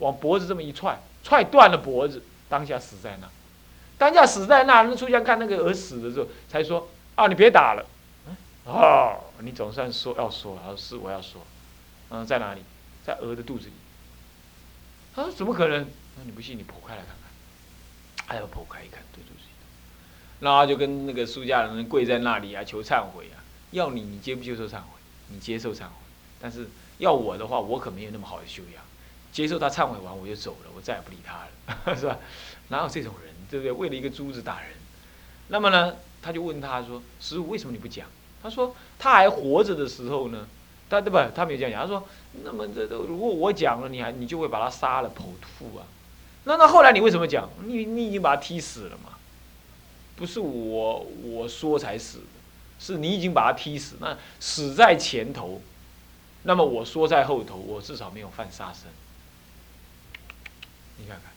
往脖子这么一踹，踹断了脖子，当下死在那。当下死在那，那出家看那个儿死的时候，才说啊，你别打了。哦，你总算说要说了，是我要说。嗯，在哪里？在鹅的肚子里。他说怎么可能？那你不信，你剖开来看看。哎呀，剖开一看，对肚子里。然后就跟那个出家人跪在那里啊，求忏悔啊。要你，你接不接受忏悔？你接受忏悔。但是要我的话，我可没有那么好的修养。接受他忏悔完，我就走了，我再也不理他了，是吧？哪有这种人，对不对？为了一个珠子打人。那么呢，他就问他说：“师傅，为什么你不讲？”他说：“他还活着的时候呢，他对吧？他没有这样讲。他说：‘那么这都如果我讲了，你还你就会把他杀了剖腹啊？那那后来你为什么讲？你你已经把他踢死了嘛？不是我我说才死，是你已经把他踢死。那死在前头，那么我说在后头，我至少没有犯杀生。”你看看，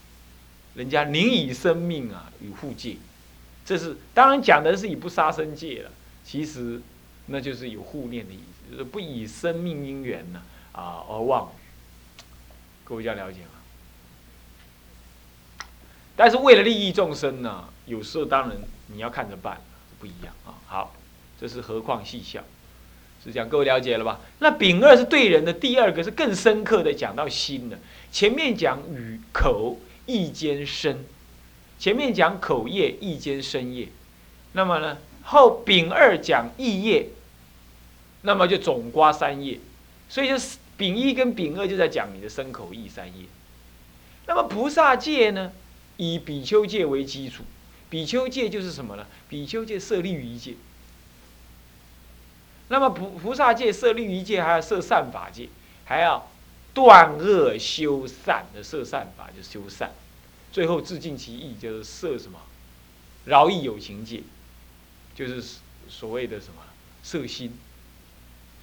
人家宁以生命啊与护戒，这是当然讲的是以不杀生戒了。其实那就是有护念的意思，就是不以生命因缘呢啊而妄语。各位这样了解吗？但是为了利益众生呢，有时候当然你要看着办，不一样啊。好，这是何况细笑，是这样，各位了解了吧？那丙二是对人的，第二个是更深刻的讲到心的。前面讲与口意兼身，前面讲口业意兼身业，那么呢后丙二讲意业，那么就总刮三业，所以就是丙一跟丙二就在讲你的身口意三业。那么菩萨戒呢，以比丘戒为基础，比丘戒就是什么呢？比丘戒设立于一戒，那么菩菩萨戒设立于一戒，还要设善法戒，还要。断恶修善的摄善法就修善，最后自尽其意就是摄什么？饶益有情界，就是所谓的什么摄心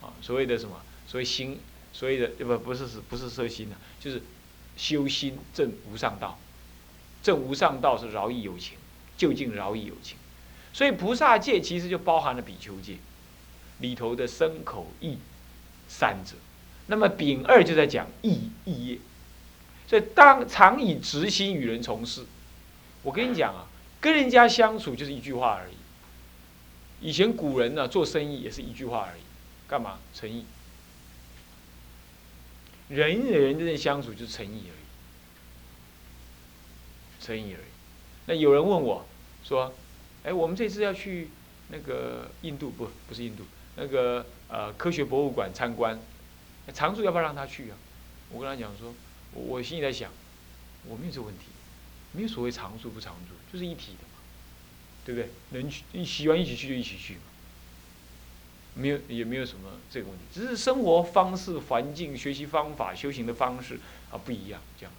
啊？所谓的什么？所谓心，所谓的不不是不是摄心呢？就是修心正无上道，正无上道是饶益有情，究竟饶益有情。所以菩萨戒其实就包含了比丘戒里头的身口意三者。那么丙二就在讲义义业，所以当常以直心与人从事。我跟你讲啊，跟人家相处就是一句话而已。以前古人呢做生意也是一句话而已，干嘛诚意？人与人之间相处就是诚意而已，诚意而已。那有人问我说：“哎，我们这次要去那个印度不？不是印度，那个呃科学博物馆参观。”常住要不要让他去啊？我跟他讲说，我心里在想，我没有这个问题，没有所谓常住不常住，就是一体的嘛，对不对？能去喜欢一起去就一起去嘛，没有也没有什么这个问题，只是生活方式、环境、学习方法、修行的方式啊不一样，这样。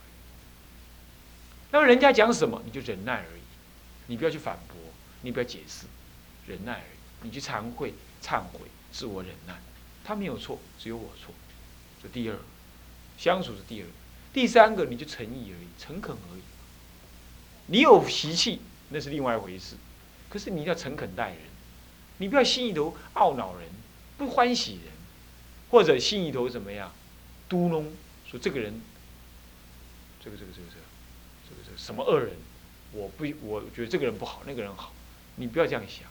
那么人家讲什么你就忍耐而已，你不要去反驳，你不要解释，忍耐而已，你去惭愧、忏悔、自我忍耐，他没有错，只有我错。这第二，相处是第二，第三个你就诚意而已，诚恳而已。你有习气那是另外一回事，可是你要诚恳待人，你不要心里头懊恼人，不欢喜人，或者心里头怎么样，嘟哝说这个人，这个这个这个这个，这个这个什么恶人，我不我觉得这个人不好，那个人好，你不要这样想。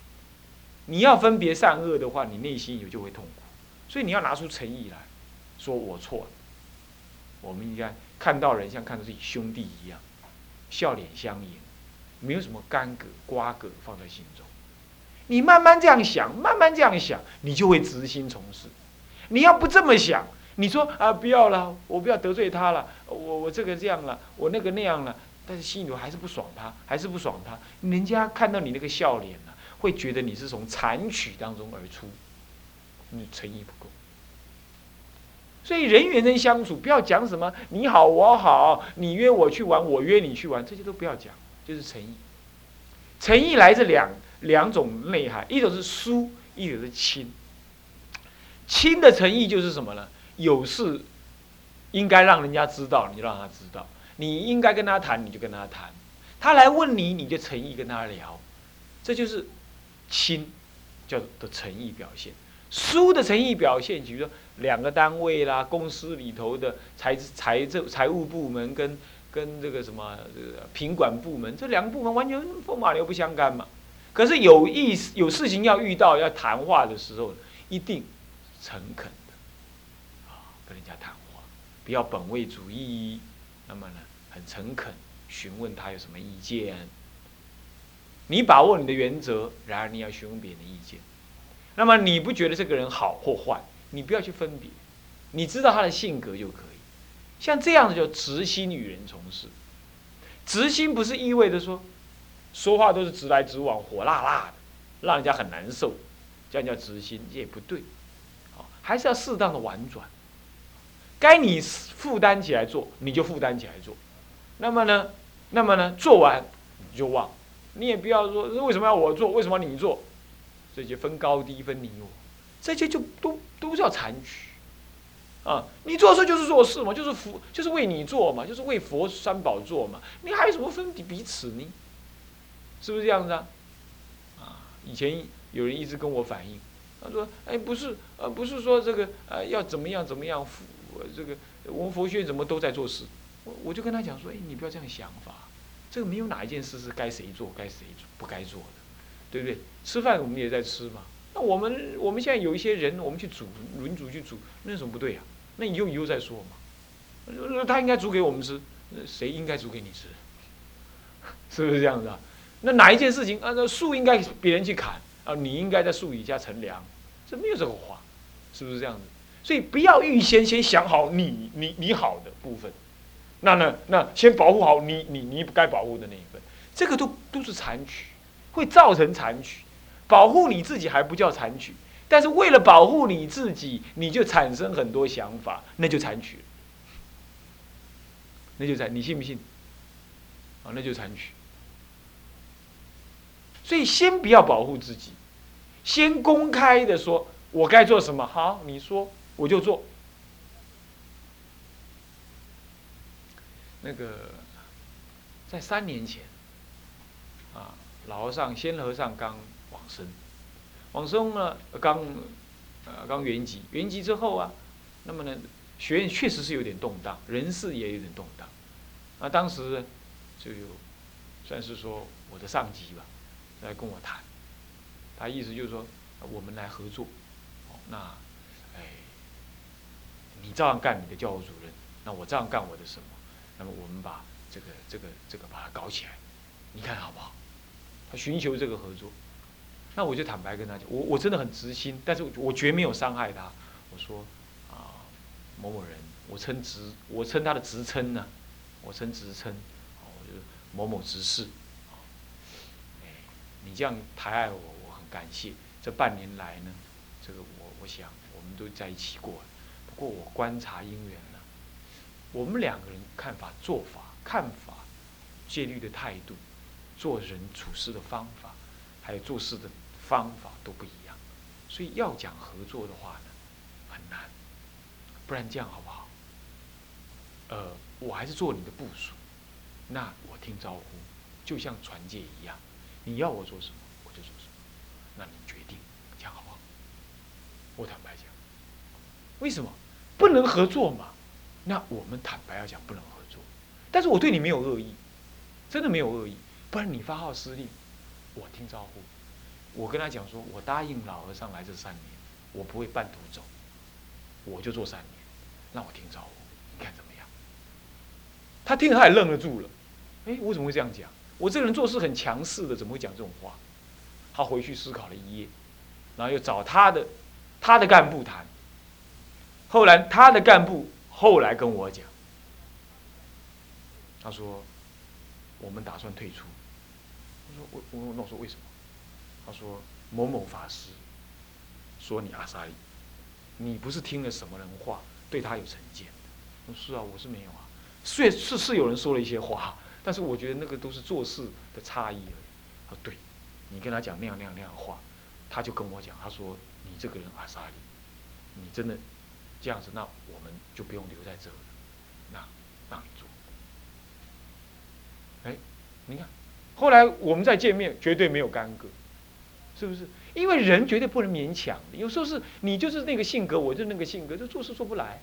你要分别善恶的话，你内心有就会痛苦，所以你要拿出诚意来。说我错了，我们应该看到人像看到自己兄弟一样，笑脸相迎，没有什么干戈瓜葛放在心中。你慢慢这样想，慢慢这样想，你就会直心从事。你要不这么想，你说啊不要了，我不要得罪他了，我我这个这样了，我那个那样了，但是心里头还是不爽他，还是不爽他。人家看到你那个笑脸呢，会觉得你是从残曲当中而出，你诚意不够。所以人与人相处，不要讲什么你好我好，你约我去玩，我约你去玩，这些都不要讲，就是诚意。诚意来自两两种内涵，一种是疏，一种是亲。亲的诚意就是什么呢？有事应该让人家知道，你就让他知道；你应该跟他谈，你就跟他谈。他来问你，你就诚意跟他聊，这就是亲叫的诚意表现。疏的诚意表现，比如说。两个单位啦，公司里头的财财政财务部门跟跟这个什么这个品管部门，这两个部门完全风马牛不相干嘛。可是有意思有事情要遇到要谈话的时候，一定诚恳的啊，跟人家谈话，不要本位主义。那么呢，很诚恳询问他有什么意见。你把握你的原则，然而你要询问别人的意见。那么你不觉得这个人好或坏，你不要去分别，你知道他的性格就可以。像这样的叫直心与人从事。直心不是意味着说，说话都是直来直往、火辣辣的，让人家很难受，这样叫直心也不对。好，还是要适当的婉转。该你负担起来做，你就负担起来做。那么呢，那么呢，做完你就忘，你也不要说为什么要我做，为什么你做。这些分高低分你我，这些就都都叫残局，啊！你做事就是做事嘛，就是佛，就是为你做嘛，就是为佛三宝做嘛，你还有什么分彼此呢？是不是这样子啊？啊！以前有人一直跟我反映，他说：“哎，不是，呃，不是说这个，呃，要怎么样怎么样，佛这个我们佛学院怎么都在做事？”我我就跟他讲说：“哎，你不要这样想法，这个没有哪一件事是该谁做，该谁不该做的。”对不对？吃饭我们也在吃嘛。我们我们现在有一些人，我们去煮轮煮去煮，那有什么不对呀？那以后以后再说嘛。他应该煮给我们吃，谁应该煮给你吃？是不是这样子啊？那哪一件事情啊？那树应该别人去砍啊，你应该在树底下乘凉，这没有这个话，是不是这样子？所以不要预先先想好你你你好的部分，那呢那先保护好你你你该保护的那一份，这个都都是残局。会造成残局，保护你自己还不叫残取，但是为了保护你自己，你就产生很多想法，那就残取，那就残，你信不信？啊，那就残取。所以先不要保护自己，先公开的说，我该做什么，好，你说我就做。那个，在三年前。啊老和尚、仙和尚刚生，往生呢，刚呃刚圆寂，圆寂之后啊，那么呢，学院确实是有点动荡，人事也有点动荡。那当时就有算是说我的上级吧，来跟我谈，他意思就是说我们来合作，那哎，你照样干你的教务主任，那我照样干我的什么，那么我们把这个这个这个把它搞起来，你看好不好？他寻求这个合作，那我就坦白跟他讲，我我真的很直心，但是我绝没有伤害他。我说啊，某某人，我称职，我称他的职称呢，我称职称，我就某某执事，哎，你这样抬爱我，我很感谢。这半年来呢，这个我我想我们都在一起过，不过我观察因缘呢，我们两个人看法、做法、看法、戒律的态度。做人处事的方法，还有做事的方法都不一样，所以要讲合作的话呢，很难。不然这样好不好？呃，我还是做你的部署，那我听招呼，就像传戒一样，你要我做什么，我就做什么，那你决定，这样好不好？我坦白讲，为什么不能合作嘛？那我们坦白要讲不能合作，但是我对你没有恶意，真的没有恶意。不然你发号施令，我听招呼。我跟他讲说，我答应老和尚来这三年，我不会半途走，我就做三年。那我听招呼，你看怎么样？他听他也愣了住了。哎，我怎么会这样讲？我这个人做事很强势的，怎么会讲这种话？他回去思考了一夜，然后又找他的他的干部谈。后来他的干部后来跟我讲，他说我们打算退出。我说我我那我说为什么？他说某某法师说你阿萨利，你不是听了什么人话，对他有成见？我说是啊，我是没有啊。虽是是有人说了一些话，但是我觉得那个都是做事的差异而已。他说对，你跟他讲那样那样那样话，他就跟我讲，他说你这个人阿萨利，你真的这样子，那我们就不用留在这了，那让你做。哎，你看。后来我们再见面，绝对没有干戈，是不是？因为人绝对不能勉强，有时候是你就是那个性格，我就那个性格，就做事做不来。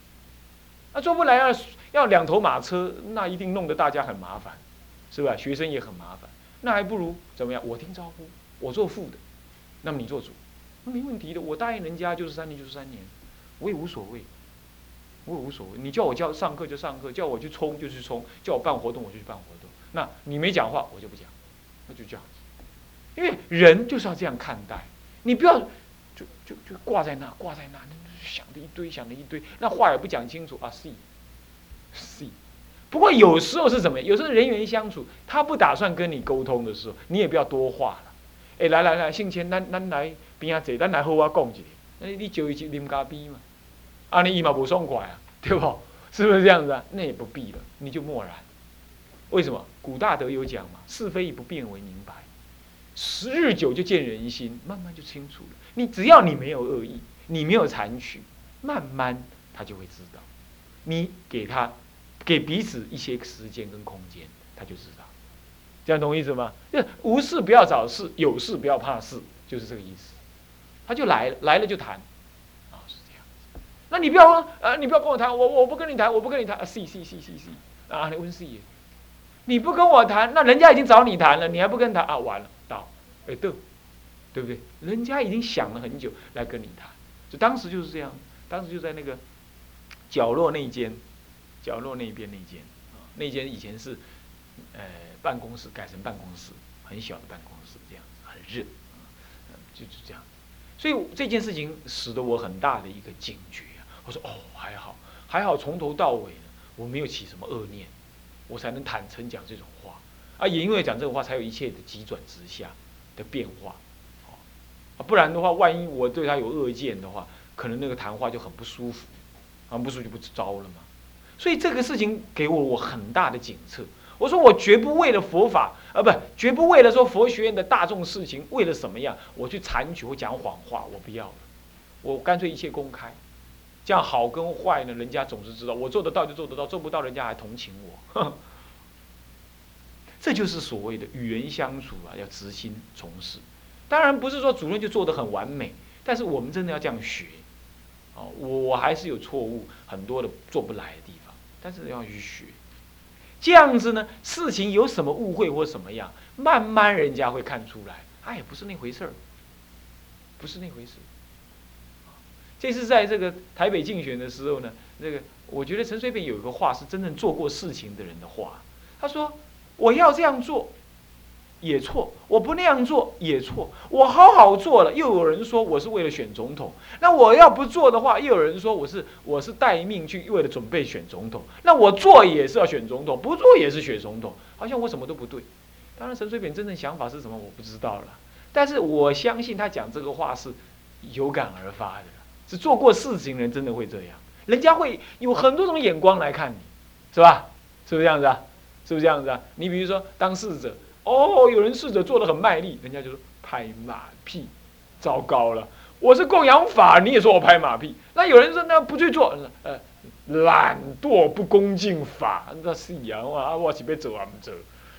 那做不来要要两头马车，那一定弄得大家很麻烦，是吧？学生也很麻烦，那还不如怎么样？我听招呼，我做副的，那么你做主，没问题的。我答应人家就是三年就是三年，我也无所谓，我也无所谓。你叫我教上课就上课，叫我去冲就去冲，叫我办活动我就去办活动。那你没讲话，我就不讲，那就这样。因为人就是要这样看待，你不要就就就挂在那挂在那。想的一堆，想的一堆，那话也不讲清楚啊！C，C。不过有时候是怎么？有时候人员相处，他不打算跟你沟通的时候，你也不要多话了。哎，来来来，姓钱，咱咱来边啊坐，咱来好好讲一下。那你就一起啉咖啡嘛？啊，你伊嘛不爽快啊，对不？是不是这样子啊？那也不必了，你就默然。为什么？古大德有讲嘛，是非以不变为明白。时日久就见人心，慢慢就清楚了。你只要你没有恶意。你没有残取，慢慢他就会知道。你给他，给彼此一些时间跟空间，他就知道。这样懂我意思吗？就是无事不要找事，有事不要怕事，就是这个意思。他就来了，来了就谈，啊，是这样子。那你不要啊，呃，你不要跟我谈，我我不跟你谈，我不跟你谈。啊，C C C C C，啊，你问 C，你不跟我谈，那人家已经找你谈了，你还不跟他啊？完了，哎，对，对不对？人家已经想了很久来跟你谈。就当时就是这样，当时就在那个角落那间，角落那边那间啊，那间以前是呃办公室，改成办公室，很小的办公室，这样很热，就是这样。所以这件事情使得我很大的一个警觉啊！我说哦，还好，还好，从头到尾呢，我没有起什么恶念，我才能坦诚讲这种话啊！也因为讲这种话，才有一切的急转直下的变化。啊，不然的话，万一我对他有恶见的话，可能那个谈话就很不舒服，很不舒服就不招了嘛。所以这个事情给我我很大的警策。我说我绝不为了佛法，啊，不，绝不为了说佛学院的大众事情，为了什么样，我去残取或讲谎话，我不要了。我干脆一切公开，这样好跟坏呢，人家总是知道。我做得到就做得到，做不到人家还同情我。这就是所谓的与人相处啊，要直心从事。当然不是说主任就做的很完美，但是我们真的要这样学，哦，我还是有错误很多的做不来的地方，但是要去学，这样子呢，事情有什么误会或什么样，慢慢人家会看出来，哎，不是那回事儿，不是那回事。这次在这个台北竞选的时候呢，那个我觉得陈水扁有一个话是真正做过事情的人的话，他说我要这样做。也错，我不那样做也错。我好好做了，又有人说我是为了选总统。那我要不做的话，又有人说我是我是待命去为了准备选总统。那我做也是要选总统，不做也是选总统，好像我什么都不对。当然，陈水扁真正想法是什么我不知道了。但是我相信他讲这个话是有感而发的，是做过事情人真的会这样。人家会有很多种眼光来看你，是吧？是不是这样子啊？是不是这样子啊？你比如说当事者。哦，有人试着做的很卖力，人家就说拍马屁，糟糕了！我是供养法，你也说我拍马屁。那有人说那不去做，呃，懒惰不恭敬法，那是样啊，我是被走啊不走，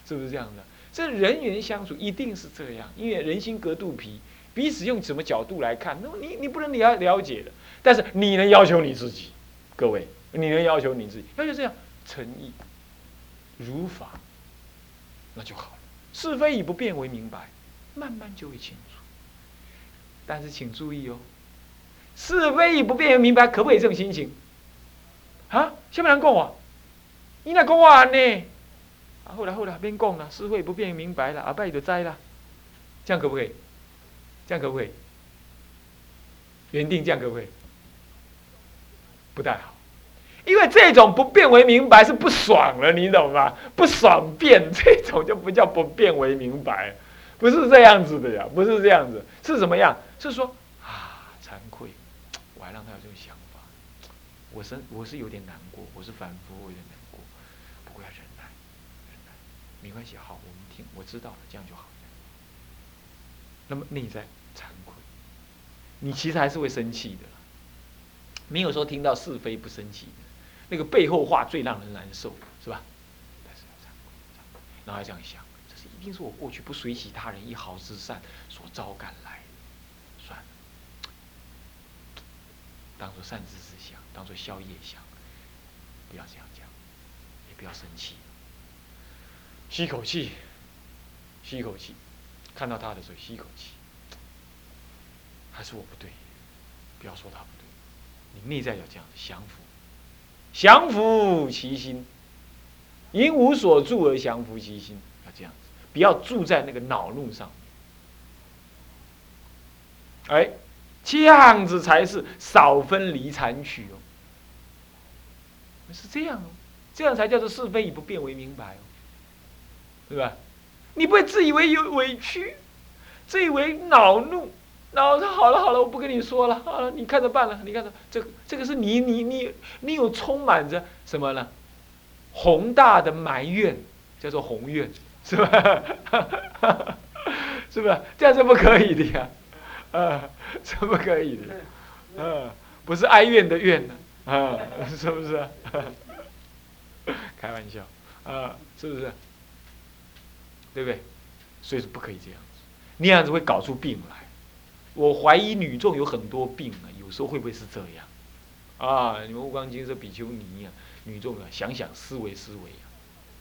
是不是这样的？这人员相处一定是这样，因为人心隔肚皮，彼此用什么角度来看，那么你你不能了了解的，但是你能要求你自己，各位，你能要求你自己，要求这样诚意如法，那就好了。是非以不变为明白，慢慢就会清楚。但是请注意哦，是非以不变为明白，可不可以这种心情？啊，下面人讲啊，你那讲话呢？啊，后来后来边讲了，是非不变明白了，阿拜就栽了，这样可不可以？这样可不可以？原定这样可不可以？不太好。因为这种不变为明白是不爽了，你懂吗？不爽变这种就不叫不变为明白，不是这样子的呀，不是这样子，是怎么样？是说啊，惭愧，我还让他有这种想法，我是我是有点难过，我是反复我有点难过，不过要忍耐，忍耐，没关系，好，我们听，我知道了，这样就好。那么内在惭愧，你其实还是会生气的，没有说听到是非不生气的。那个背后话最让人难受，是吧？然后这样想，这是一定是我过去不随喜他人一毫之善所招感来的。算了，当做善知之想，当做宵夜想，不要这样讲，也不要生气。吸一口气，吸一口气，看到他的时候吸一口气，还是我不对，不要说他不对，你内在要这样降服。降服其心，因无所住而降服其心，要这样子，不要住在那个恼怒上。哎，这样子才是少分离残取哦，是这样哦，这样才叫做是非以不变为明白哦，对吧？你不会自以为有委屈，自以为恼怒，然后说好了好了，我不跟你说了，好了，你看着办了，你看着这个这个是你你你你有充满着什么呢？宏大的埋怨，叫做宏愿，是吧？是不是？这样是不可以的呀。啊，是不可以的？嗯，不是哀怨的怨呢，啊，是不是？开玩笑，啊，是不是？对不对？所以说不可以这样子，那样子会搞出病来。我怀疑女众有很多病啊，有时候会不会是这样？啊，你们悟光金色比丘尼啊，女众啊，想想思维思维啊，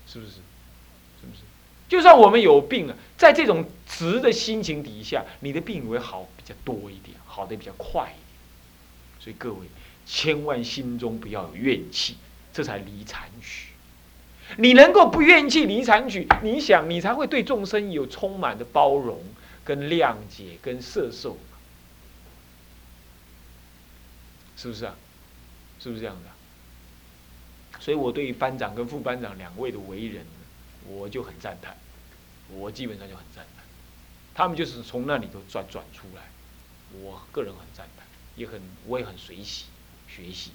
是不是？是不是？就算我们有病了，在这种直的心情底下，你的病会好比较多一点，好的比较快一点。所以各位千万心中不要有怨气，这才离残许。你能够不怨气离残许，你想你才会对众生有充满的包容、跟谅解、跟摄受，是不是啊？是不是这样的？所以我对于班长跟副班长两位的为人。我就很赞叹，我基本上就很赞叹，他们就是从那里头转转出来，我个人很赞叹，也很我也很随喜学习，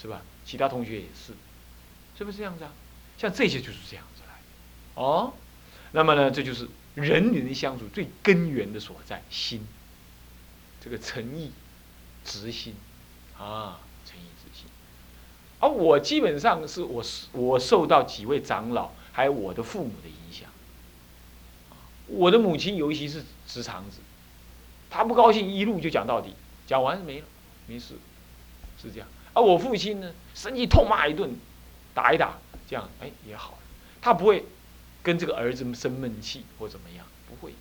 是吧？其他同学也是，是不是这样子啊？像这些就是这样子来，哦，那么呢，这就是人与人相处最根源的所在，心，这个诚意、直心，啊，诚意直心，而我基本上是我我受到几位长老。还有我的父母的影响，我的母亲尤其是直肠子，她不高兴一路就讲到底，讲完没了，没事，是这样。而我父亲呢，生气痛骂一顿，打一打，这样哎也好了。他不会跟这个儿子生闷气或怎么样，不会，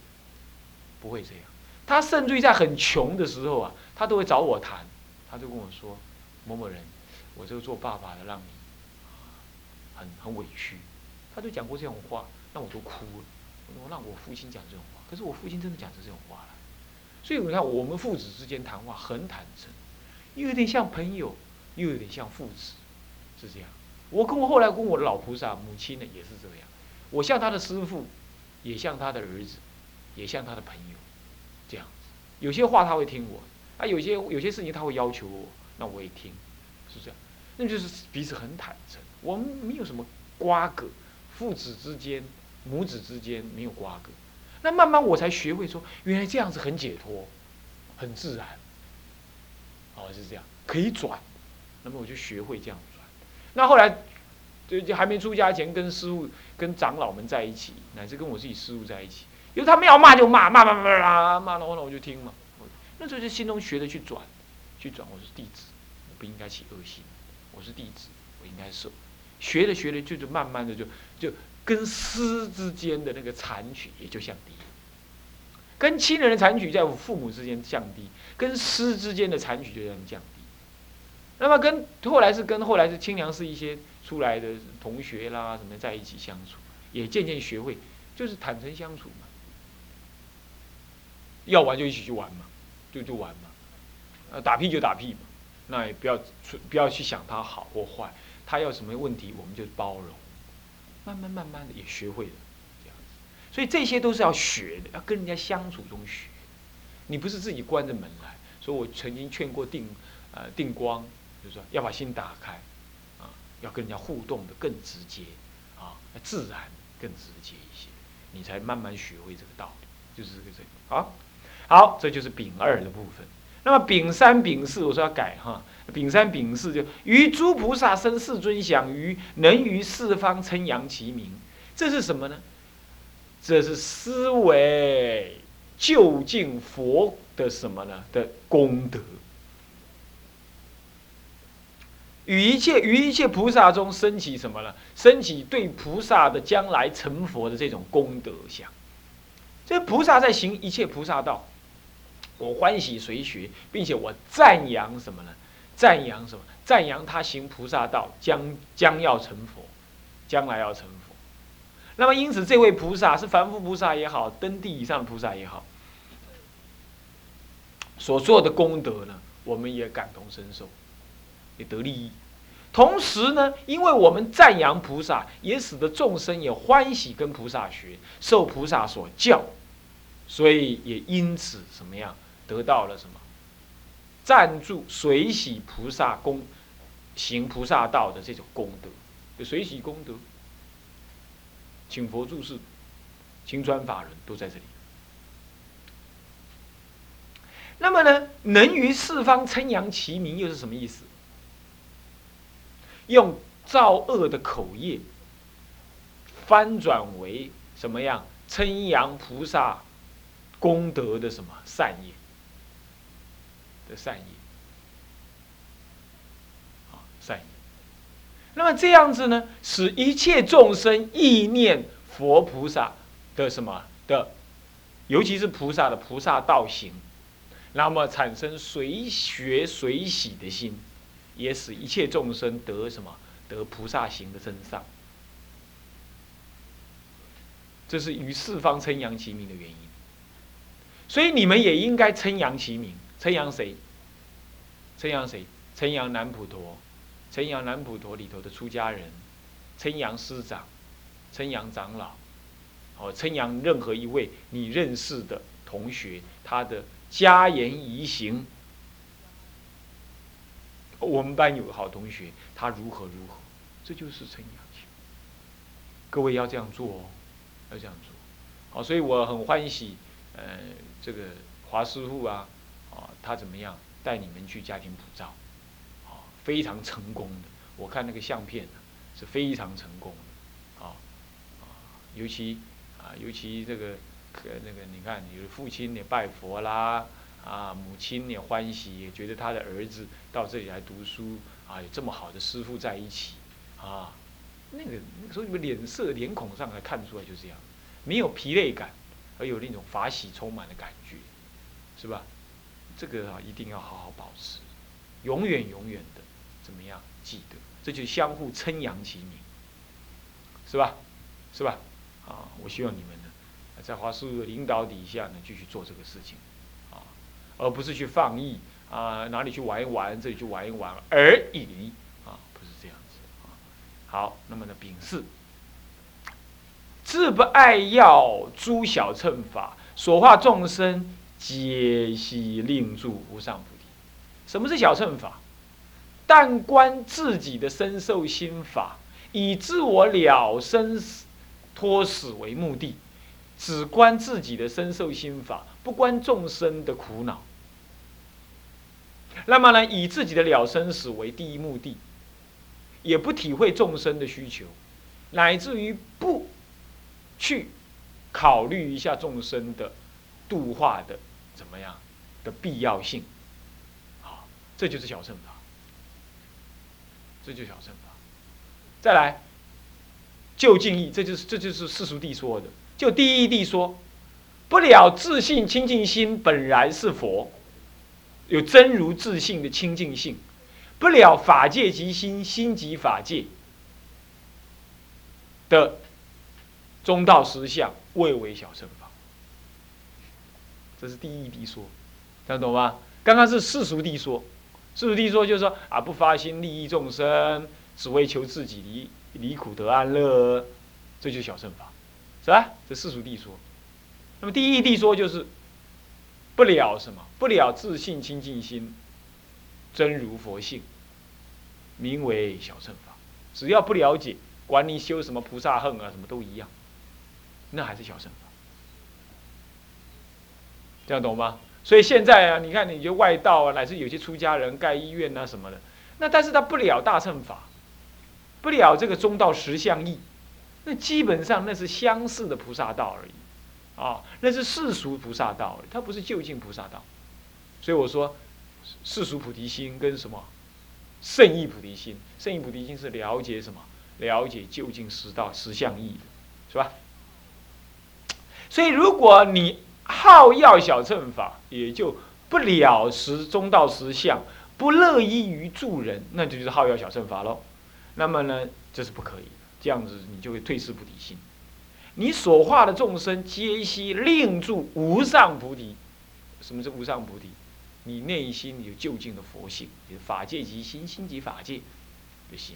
不会这样。他甚至于在很穷的时候啊，他都会找我谈，他就跟我说：“某某人，我这个做爸爸的让你很很委屈。”他就讲过这种话，那我都哭了。我让我父亲讲这种话，可是我父亲真的讲出这种话来。所以你看，我们父子之间谈话很坦诚，又有点像朋友，又有点像父子，是这样。我跟我后来跟我老菩萨母亲呢也是这样。我像他的师父，也像他的儿子，也像他的朋友，有些话他会听我，啊，有些有些事情他会要求我，那我也听，是这样。那就是彼此很坦诚，我们没有什么瓜葛。父子之间、母子之间没有瓜葛，那慢慢我才学会说，原来这样子很解脱，很自然。哦，是这样，可以转。那么我就学会这样转。那后来，就就还没出家前，跟师傅、跟长老们在一起，乃至跟我自己师傅在一起，因为他们要骂就骂，骂骂骂骂骂，然后呢我就听嘛。那时候就心中学着去转，去转。我是弟子，我不应该起恶心。我是弟子，我应该受。学着学着，就就慢慢的就就跟师之间的那个残取也就降低，跟亲人的残取在我父母之间降低，跟师之间的残取就这样降低。那么跟后来是跟后来是清凉寺一些出来的同学啦什么在一起相处，也渐渐学会就是坦诚相处嘛，要玩就一起去玩嘛，就就玩嘛，呃打屁就打屁嘛，那也不要不要去想他好或坏。他要什么问题，我们就包容，慢慢慢慢的也学会了这样子，所以这些都是要学的，要跟人家相处中学。你不是自己关着门来，所以我曾经劝过定，呃定光，就是说要把心打开，啊，要跟人家互动的更直接，啊，自然更直接一些，你才慢慢学会这个道理，就是这个这个。好，好，这就是丙二的部分。那么丙三、丙四，我说要改哈。丙三、丙四就于诸菩萨生世尊享于能于四方称扬其名，这是什么呢？这是思维究竟佛的什么呢？的功德。与一切与一切菩萨中升起什么呢？升起对菩萨的将来成佛的这种功德相。这菩萨在行一切菩萨道，我欢喜随学，并且我赞扬什么呢？赞扬什么？赞扬他行菩萨道，将将要成佛，将来要成佛。那么因此，这位菩萨是凡夫菩萨也好，登地以上的菩萨也好，所做的功德呢，我们也感同身受。也得利益，同时呢，因为我们赞扬菩萨，也使得众生也欢喜跟菩萨学，受菩萨所教，所以也因此怎么样得到了什么赞助水洗菩萨功行菩萨道的这种功德，水洗功德，请佛注释，青川法人都在这里。那么呢，能于四方称扬其名，又是什么意思？用造恶的口业翻转为什么样？称扬菩萨功德的什么善业的善业啊善业。那么这样子呢，使一切众生意念佛菩萨的什么的，尤其是菩萨的菩萨道行，那么产生随学随喜的心。也使一切众生得什么？得菩萨行的真上。这是于四方称扬其名的原因。所以你们也应该称扬其名。称扬谁？称扬谁？称扬南普陀，称扬南普陀里头的出家人，称扬师长，称扬长老，哦，称扬任何一位你认识的同学，他的家言仪行。我们班有个好同学，他如何如何，这就是称扬。各位要这样做哦，要这样做。好，所以我很欢喜，呃，这个华师傅，啊，他怎么样带你们去家庭普照，啊，非常成功的。我看那个相片是非常成功的，啊，尤其啊，尤其这个呃，那个你看，你的父亲也拜佛啦。啊，母亲也欢喜，也觉得他的儿子到这里来读书，啊，有这么好的师傅在一起，啊，那个那个时候你们脸色、脸孔上来看出来就是这样，没有疲累感，而有那种法喜充满的感觉，是吧？这个啊，一定要好好保持，永远永远的怎么样记得？这就是相互称扬其名，是吧？是吧？啊，我希望你们呢，在华叔的领导底下呢，继续做这个事情啊。而不是去放逸啊，哪里去玩一玩，这里去玩一玩而已啊，不是这样子啊。好，那么呢，丙四，自不爱要诸小乘法，所化众生皆悉令住无上菩提。什么是小乘法？但观自己的身受心法，以自我了生死脱死为目的，只观自己的身受心法，不观众生的苦恼。那么呢，以自己的了生死为第一目的，也不体会众生的需求，乃至于不去考虑一下众生的度化的怎么样的必要性，好，这就是小乘法，这就小乘法。再来，就近义，这就是这就是世俗谛说的。就第一谛说，不了自信清净心本来是佛。有真如自性的清净性，不了法界即心，心即法界的中道实相，谓为小乘法。这是第一谛说，听得懂吗？刚刚是世俗谛说，世俗谛说就是说啊，不发心利益众生，只为求自己离离苦得安乐，这就是小乘法，是吧？这世俗谛说。那么第一谛说就是。不了什么？不了自信清净心，真如佛性，名为小乘法。只要不了解，管你修什么菩萨恨啊，什么都一样，那还是小乘法。这样懂吗？所以现在啊，你看，你就外道啊，乃至有些出家人盖医院啊什么的，那但是他不了大乘法，不了这个中道实相义，那基本上那是相似的菩萨道而已。啊，那是世俗菩萨道，它不是就近菩萨道，所以我说世俗菩提心跟什么圣意菩提心。圣意菩提心是了解什么？了解究竟实道实相义的，是吧？所以如果你好要小乘法，也就不了实中道实相，不乐意于助人，那就是好要小乘法喽。那么呢，这是不可以的。这样子你就会退失菩提心。你所化的众生皆悉令住无上菩提。什么是无上菩提？你内心有究竟的佛性，法界即心，心即法界的心。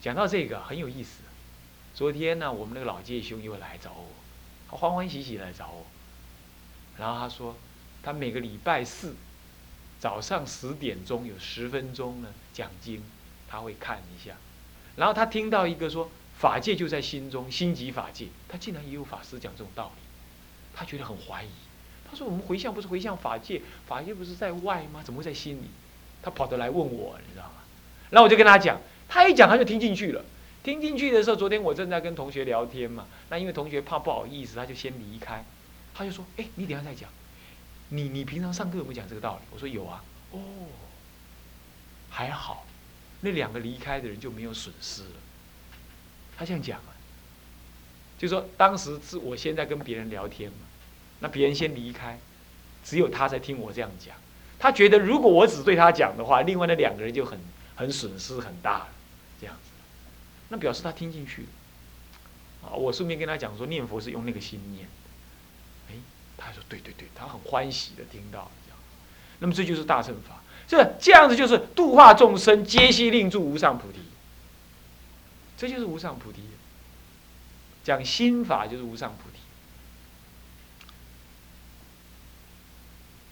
讲到这个很有意思。昨天呢，我们那个老界兄又来找我，他欢欢喜喜来找我。然后他说，他每个礼拜四早上十点钟有十分钟呢讲经，他会看一下。然后他听到一个说法界就在心中，心即法界。他竟然也有法师讲这种道理，他觉得很怀疑。他说我们回向不是回向法界，法界不是在外吗？怎么会在心里？他跑得来问我，你知道吗？然后我就跟他讲。他一讲，他就听进去了。听进去的时候，昨天我正在跟同学聊天嘛。那因为同学怕不好意思，他就先离开。他就说：“哎，你等下再讲。你你平常上课有没有讲这个道理？”我说：“有啊。”哦，还好，那两个离开的人就没有损失了。他这样讲啊，就说当时是我现在跟别人聊天嘛，那别人先离开，只有他在听我这样讲。他觉得如果我只对他讲的话，另外那两个人就很很损失很大了。这样子，那表示他听进去了。啊，我顺便跟他讲说，念佛是用那个心念。他说对对对，他很欢喜的听到这样。那么这就是大乘法，这这样子就是度化众生，皆悉令住无上菩提。这就是无上菩提。讲心法就是无上菩提。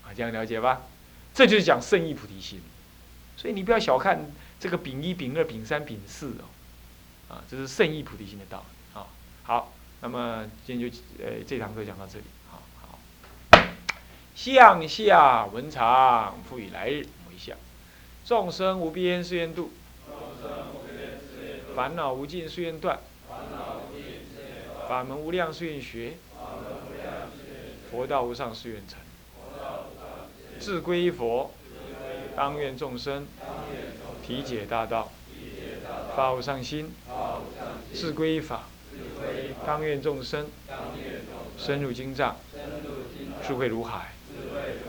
啊，这样了解吧？这就是讲圣意菩提心。所以你不要小看。这个丙一、丙二、丙三、丙四哦，啊，这是圣意菩提心的道理啊。好，那么今天就呃这堂课讲到这里，向下文长，复以来日为相。众生无边誓愿度，烦恼无尽誓愿断，法门无量誓愿学，佛道无上誓愿成。自归佛，当愿众生。体解大道，发无上心，自归法，当愿众生深入经藏，智慧如海，